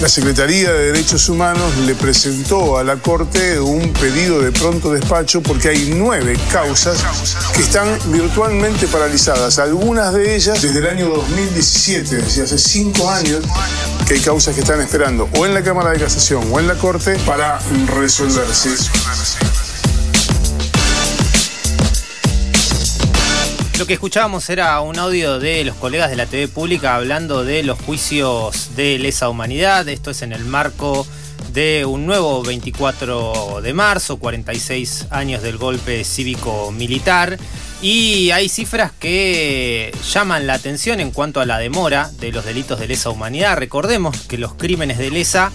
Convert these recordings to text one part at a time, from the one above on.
La Secretaría de Derechos Humanos le presentó a la Corte un pedido de pronto despacho porque hay nueve causas que están virtualmente paralizadas. Algunas de ellas desde el año 2017, desde hace cinco años, que hay causas que están esperando o en la Cámara de Casación o en la Corte para resolverse. Lo que escuchábamos era un audio de los colegas de la TV pública hablando de los juicios de lesa humanidad. Esto es en el marco de un nuevo 24 de marzo, 46 años del golpe cívico-militar. Y hay cifras que llaman la atención en cuanto a la demora de los delitos de lesa humanidad. Recordemos que los crímenes de lesa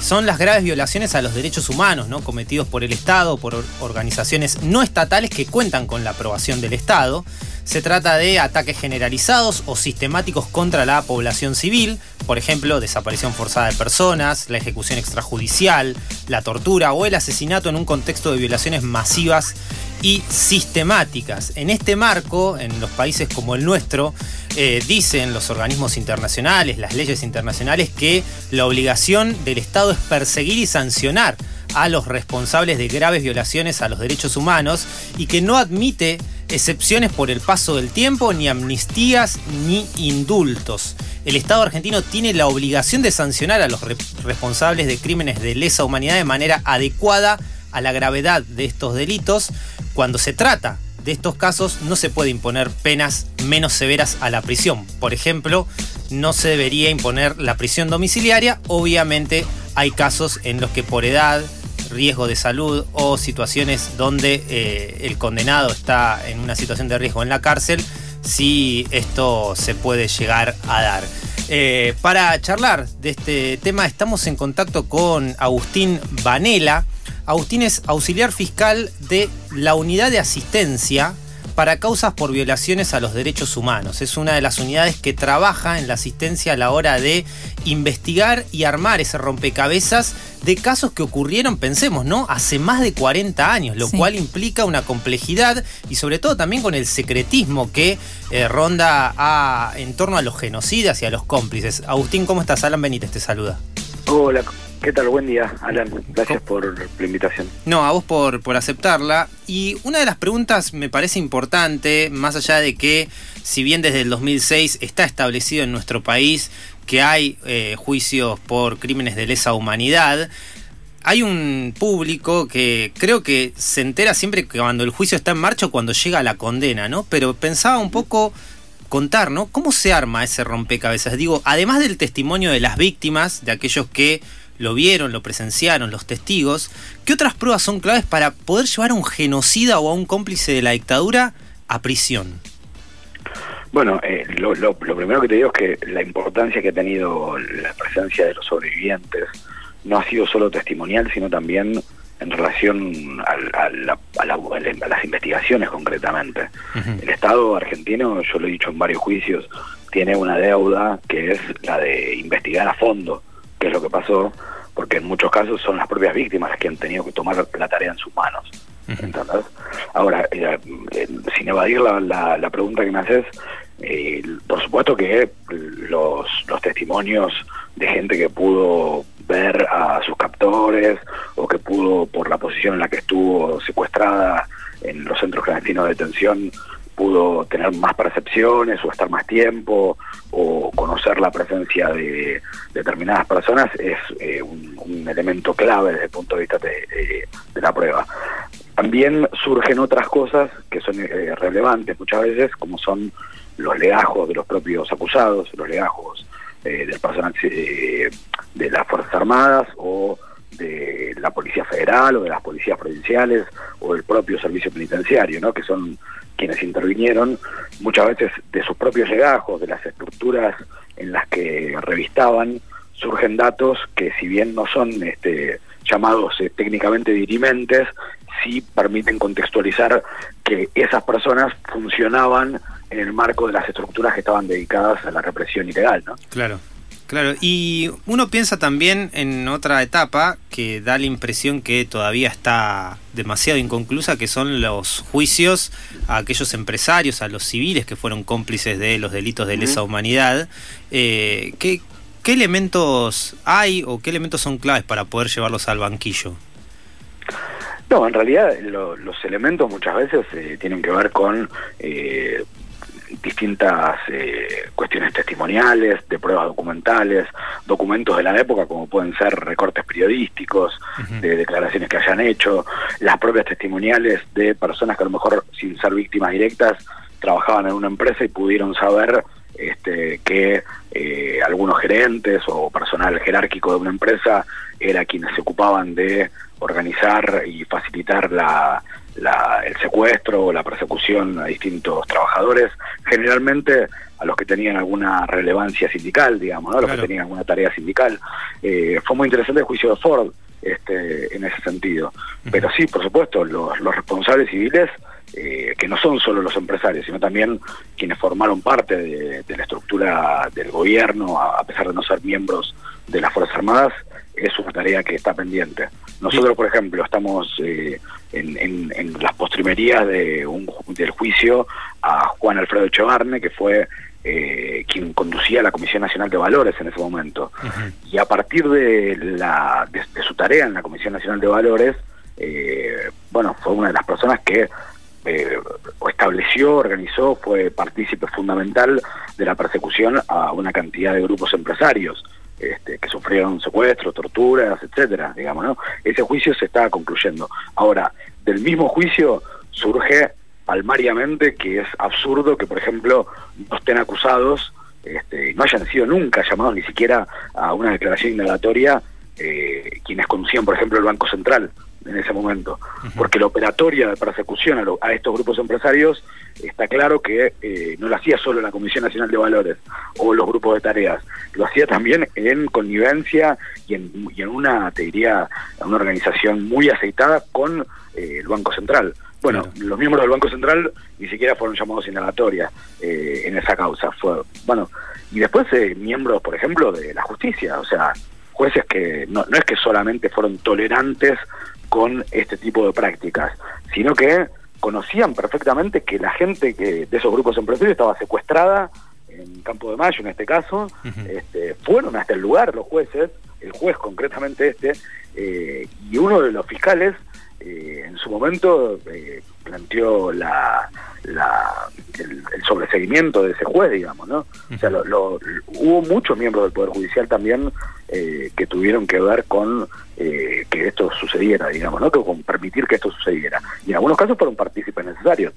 son las graves violaciones a los derechos humanos, ¿no? cometidos por el Estado, por organizaciones no estatales que cuentan con la aprobación del Estado. Se trata de ataques generalizados o sistemáticos contra la población civil, por ejemplo, desaparición forzada de personas, la ejecución extrajudicial, la tortura o el asesinato en un contexto de violaciones masivas y sistemáticas. En este marco, en los países como el nuestro, eh, dicen los organismos internacionales, las leyes internacionales, que la obligación del Estado es perseguir y sancionar a los responsables de graves violaciones a los derechos humanos y que no admite excepciones por el paso del tiempo, ni amnistías, ni indultos. El Estado argentino tiene la obligación de sancionar a los responsables de crímenes de lesa humanidad de manera adecuada a la gravedad de estos delitos. Cuando se trata de estos casos no se puede imponer penas menos severas a la prisión. Por ejemplo, no se debería imponer la prisión domiciliaria. Obviamente hay casos en los que por edad, riesgo de salud o situaciones donde eh, el condenado está en una situación de riesgo en la cárcel, si esto se puede llegar a dar. Eh, para charlar de este tema estamos en contacto con Agustín Vanela. Agustín es auxiliar fiscal de la unidad de asistencia para causas por violaciones a los derechos humanos. Es una de las unidades que trabaja en la asistencia a la hora de investigar y armar ese rompecabezas de casos que ocurrieron, pensemos, ¿no? Hace más de 40 años, lo cual implica una complejidad y sobre todo también con el secretismo que eh, ronda en torno a los genocidas y a los cómplices. Agustín, ¿cómo estás? Alan Benítez te saluda. Hola, ¿Qué tal? Buen día, Alan. Gracias por la invitación. No, a vos por, por aceptarla. Y una de las preguntas me parece importante, más allá de que, si bien desde el 2006 está establecido en nuestro país que hay eh, juicios por crímenes de lesa humanidad, hay un público que creo que se entera siempre que cuando el juicio está en marcha o cuando llega la condena, ¿no? Pero pensaba un poco contar, ¿no? ¿Cómo se arma ese rompecabezas? Digo, además del testimonio de las víctimas, de aquellos que lo vieron, lo presenciaron, los testigos, ¿qué otras pruebas son claves para poder llevar a un genocida o a un cómplice de la dictadura a prisión? Bueno, eh, lo, primero que te digo es que la importancia que ha tenido la presencia de los sobrevivientes no ha sido solo testimonial, sino también en relación a, las investigaciones concretamente. El Estado argentino, yo lo he dicho en varios juicios, tiene una deuda que es la de investigar a fondo qué es lo que pasó, porque en muchos casos son las propias víctimas las que han tenido que tomar la tarea en sus manos. Ahora, eh, eh, sin evadir la, la, pregunta que me haces, eh, por supuesto que los, los testimonios de gente que pudo ver a sus captores o que pudo, por la posición en la que estuvo secuestrada en los centros clandestinos de detención, pudo tener más percepciones o estar más tiempo o conocer la presencia de determinadas personas es eh, un, elemento clave desde el punto de vista de, la prueba. También surgen otras cosas que son eh, relevantes muchas veces, como son los legajos de los propios acusados, los legajos eh, del personal de las Fuerzas Armadas o de la Policía Federal o de las policías provinciales o del propio servicio penitenciario, ¿no? que son quienes intervinieron, muchas veces de sus propios legajos, de las estructuras en las que revistaban, surgen datos que si bien no son este, llamados eh, técnicamente dirimentes, sí permiten contextualizar que esas personas funcionaban en el marco de las estructuras que estaban dedicadas a la represión ilegal, ¿no? Claro. Claro, y uno piensa también en otra etapa que da la impresión que todavía está demasiado inconclusa, que son los juicios a aquellos empresarios, a los civiles que fueron cómplices de los delitos de lesa humanidad. Eh, ¿qué, ¿qué elementos hay o qué elementos son claves para poder llevarlos al banquillo? No, en realidad los elementos muchas veces eh, tienen que ver con eh, distintas eh, cuestiones testimoniales, de pruebas documentales, documentos de la época como pueden ser recortes periodísticos, de declaraciones que hayan hecho, las propias testimoniales de personas que a lo mejor sin ser víctimas directas trabajaban en una empresa y pudieron saber este, que eh, algunos gerentes o personal jerárquico de una empresa era quienes se ocupaban de organizar y facilitar la, el secuestro o la persecución a distintos trabajadores, generalmente a los que tenían alguna relevancia sindical, digamos, a los que tenían alguna tarea sindical. Eh, fue muy interesante el juicio de Ford este, en ese sentido. Pero sí, por supuesto, los, los responsables civiles, eh, que no son solo los empresarios, sino también quienes formaron parte de, la estructura del gobierno, a pesar de no ser miembros de las Fuerzas Armadas, es una tarea que está pendiente. Nosotros, por ejemplo, estamos eh, en, las postrimerías de un, del juicio a Juan Alfredo Echevarne, que fue eh, quien conducía la Comisión Nacional de Valores en ese momento. Y a partir de, la, de, su tarea en la Comisión Nacional de Valores, eh, bueno, fue una de las personas que estableció, organizó, fue partícipe fundamental de la persecución a una cantidad de grupos empresarios. Este, que sufrieron secuestros, torturas, etcétera, digamos, ¿no? Ese juicio se está concluyendo. Ahora, del mismo juicio surge palmariamente que es absurdo que, por ejemplo, no estén acusados, este, no hayan sido nunca llamados ni siquiera a una declaración indagatoria eh, quienes conducían, por ejemplo, el Banco Central en ese momento, porque la operatoria de persecución a, estos grupos empresarios está claro que eh, no lo hacía solo la Comisión Nacional de Valores o los grupos de tareas, lo hacía también en connivencia y en, una, te diría, una organización muy aceitada con eh, el Banco Central. Bueno, los miembros del Banco Central ni siquiera fueron llamados indagatoria eh, en esa causa. Fue, bueno, y después miembros, por ejemplo, de la justicia, o sea, jueces que no, no es que solamente fueron tolerantes con este tipo de prácticas, sino que conocían perfectamente que la gente que de esos grupos empresarios estaba secuestrada en Campo de Mayo, en este caso, este, fueron hasta el lugar los jueces, el juez concretamente este, eh, y uno de los fiscales eh, en su momento eh, planteó la, el, sobreseguimiento de ese juez, digamos, ¿no? O sea, hubo muchos miembros del Poder Judicial también eh, que tuvieron que ver con que esto sucediera, digamos, ¿no? Que con permitir que esto sucediera. Y en algunos casos fueron partícipes necesarios.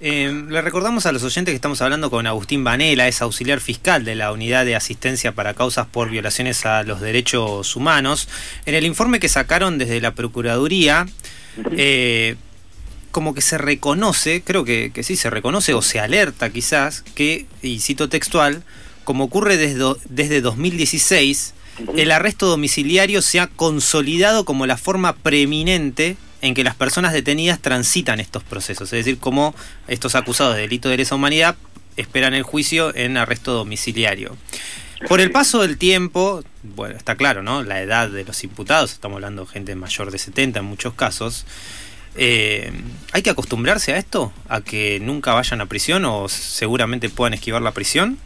le recordamos a los oyentes que estamos hablando con Agustín Vanela, es auxiliar fiscal de la Unidad de Asistencia para Causas por Violaciones a los Derechos Humanos. En el informe que sacaron desde la Procuraduría, eh, como que se reconoce, creo que, sí se reconoce o se alerta quizás, que, y cito textual, como ocurre desde, desde 2016, el arresto domiciliario se ha consolidado como la forma preeminente en que las personas detenidas transitan estos procesos, es decir, como estos acusados de delito de lesa humanidad esperan el juicio en arresto domiciliario. Por el paso del tiempo, bueno, está claro, ¿no? La edad de los imputados, estamos hablando de gente mayor de 70 en muchos casos. Eh, ¿Hay que acostumbrarse a esto? ¿A que nunca vayan a prisión o seguramente puedan esquivar la prisión?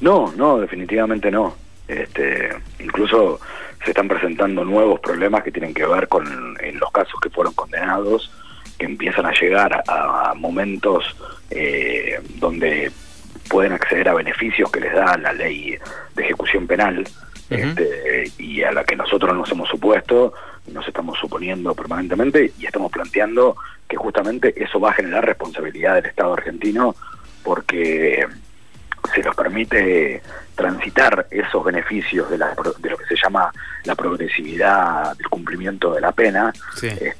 No, no, definitivamente no. Este, incluso se están presentando nuevos problemas que tienen que ver con en los casos que fueron condenados, que empiezan a llegar a, momentos eh, donde pueden acceder a beneficios que les da la ley de ejecución penal este, y a la que nosotros nos hemos supuesto, nos estamos suponiendo permanentemente y estamos planteando que justamente eso va a generar responsabilidad del Estado argentino porque se nos permite transitar esos beneficios de, la, de lo que se llama la progresividad del cumplimiento de la pena, este,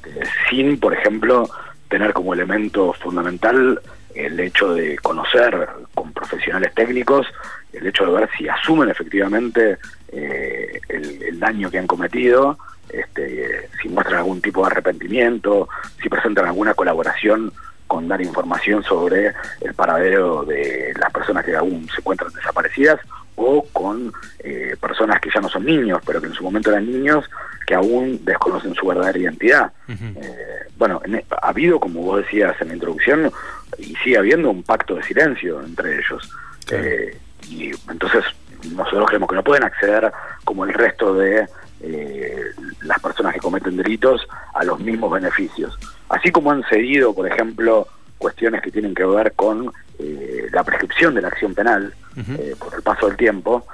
sin, por ejemplo, tener como elemento fundamental el hecho de conocer con profesionales técnicos, el hecho de ver si asumen efectivamente eh, el, daño que han cometido, este, si muestran algún tipo de arrepentimiento, si presentan alguna colaboración con dar información sobre el paradero de las personas que aún se encuentran desaparecidas o con eh, personas que ya no son niños, pero que en su momento eran niños, que aún desconocen su verdadera identidad. Eh, bueno, e, ha habido, como vos decías en la introducción, y sigue habiendo un pacto de silencio entre ellos. Eh, y entonces nosotros creemos que no pueden acceder como el resto de eh, las personas que cometen delitos a los mismos beneficios. Así como han cedido, por ejemplo, cuestiones que tienen que ver con eh, la prescripción de la acción penal eh, por el paso del tiempo,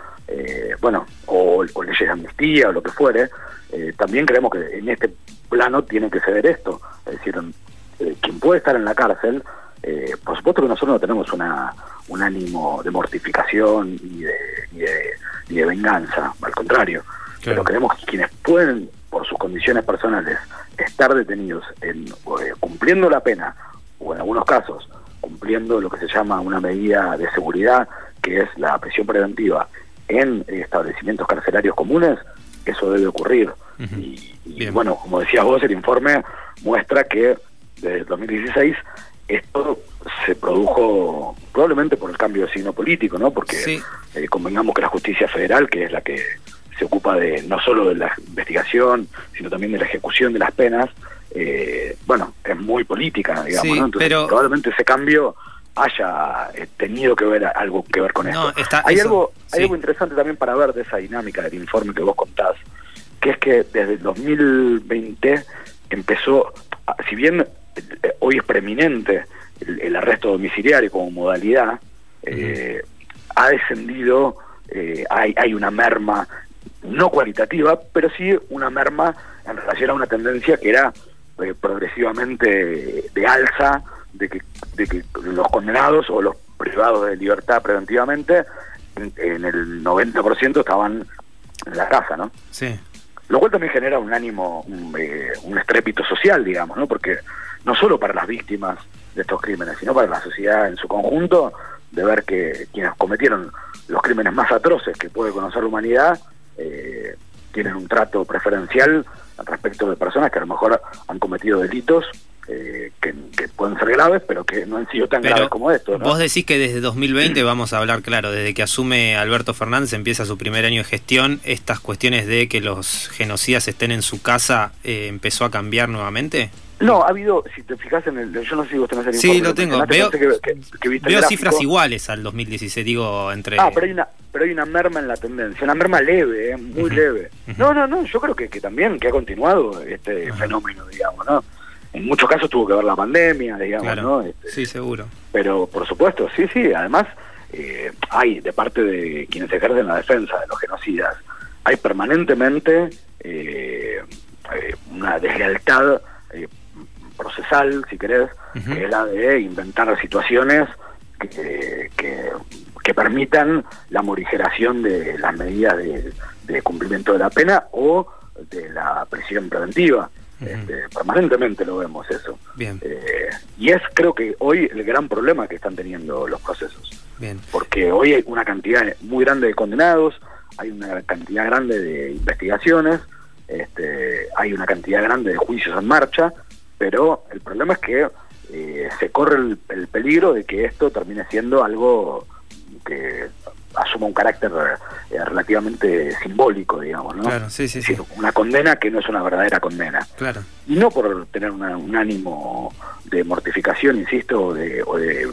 bueno, o, o, leyes de amnistía o lo que fuere, también creemos que en este plano tiene que ceder esto. Es decir, quien puede estar en la cárcel, por supuesto que nosotros no tenemos una, un ánimo de mortificación y de, y de venganza, al contrario. Pero creemos que quienes pueden, por sus condiciones personales, estar detenidos en, eh, cumpliendo la pena, o en algunos casos, cumpliendo lo que se llama una medida de seguridad, que es la prisión preventiva, en establecimientos carcelarios comunes, eso debe ocurrir. Y, bueno, como decías vos, el informe muestra que desde el 2016 esto se produjo probablemente por el cambio de signo político, ¿no? Porque eh, convengamos que la justicia federal, que es la que se ocupa de no solo de la investigación, sino también de la ejecución de las penas, eh, bueno, es muy política, digamos, ¿no? Entonces, probablemente ese cambio haya eh, tenido que ver algo que ver con esto. hay algo hay algo interesante también para ver de esa dinámica del informe que vos contás, que es que desde el 2020 empezó, si bien eh, hoy es preeminente el, arresto domiciliario como modalidad, ha descendido, hay, hay una merma no cualitativa, pero sí una merma en relación a una tendencia que era eh, progresivamente de alza, de que, de que los condenados o los privados de libertad preventivamente en, el 90% estaban en la casa, ¿no? Sí. Lo cual también genera un ánimo, un, eh, un estrépito social, digamos, ¿no? Porque no solo para las víctimas de estos crímenes, sino para la sociedad en su conjunto, de ver que quienes cometieron los crímenes más atroces que puede conocer la humanidad eh, tienen un trato preferencial respecto de personas que a lo mejor han cometido delitos eh, que, pueden ser graves, pero que no han sido tan graves como estos. Vos decís que desde 2020, vamos a hablar claro, desde que asume Alberto Fernández, empieza su primer año de gestión, estas cuestiones de que los genocidas estén en su casa, eh, ¿empezó a cambiar nuevamente? No, ha habido, si te fijas en el, yo no sé si vos tenés el Sí, lo tengo. Veo, veo cifras iguales al 2016, digo, entre... Ah, pero hay una, pero hay una merma en la tendencia, una merma leve, eh, muy leve. No, no, no, yo creo que, que también, que ha continuado este fenómeno, digamos, ¿no? En muchos casos tuvo que ver la pandemia, digamos, ¿no? Este, sí, seguro. Pero, por supuesto, sí, sí, además eh, hay, de parte de quienes ejercen la defensa de los genocidas, hay permanentemente eh, una deslealtad procesal, si querés, que es la de inventar situaciones que, que, permitan la morigeración de las medidas de, cumplimiento de la pena o de la prisión preventiva. Este, permanentemente lo vemos eso. Bien. Eh, y es creo que hoy el gran problema que están teniendo los procesos. Bien. Porque hoy hay una cantidad muy grande de condenados, hay una cantidad grande de investigaciones, este, hay una cantidad grande de juicios en marcha, pero el problema es que eh, se corre el, peligro de que esto termine siendo algo que asuma un carácter eh, relativamente simbólico, digamos, ¿no? Claro, sí, sí, sí. Una condena que no es una verdadera condena. Claro. Y no por tener un ánimo de mortificación, insisto, o de, o de,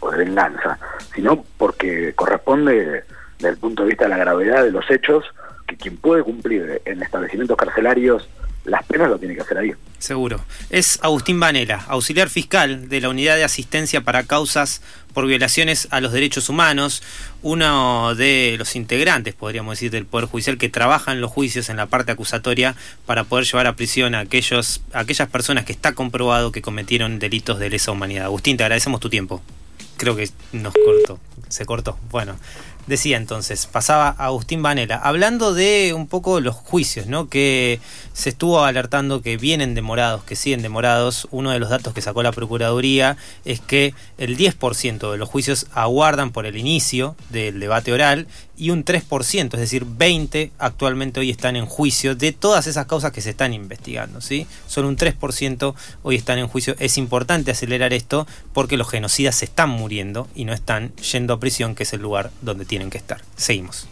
o de venganza, sino porque corresponde, desde el punto de vista de la gravedad de los hechos, que quien puede cumplir en establecimientos carcelarios las penas lo tiene que hacer ahí. Seguro. Es Agustín Vanela, auxiliar fiscal de la Unidad de Asistencia para Causas por Violaciones a los Derechos Humanos, uno de los integrantes, podríamos decir, del Poder Judicial que trabaja en los juicios en la parte acusatoria para poder llevar a prisión a, aquellos, a aquellas personas que está comprobado que cometieron delitos de lesa humanidad. Agustín, te agradecemos tu tiempo. Creo que nos cortó, se cortó. Bueno, Decía entonces, pasaba Agustín Vanela, hablando de un poco los juicios, ¿no? Que se estuvo alertando que vienen demorados, que siguen demorados. Uno de los datos que sacó la Procuraduría es que el 10% de los juicios aguardan por el inicio del debate oral y un 3%, es decir, 20 actualmente hoy están en juicio de todas esas causas que se están investigando, ¿sí? Solo un 3% hoy están en juicio. Es importante acelerar esto porque los genocidas se están muriendo y no están yendo a prisión, que es el lugar donde tienen que estar. Seguimos.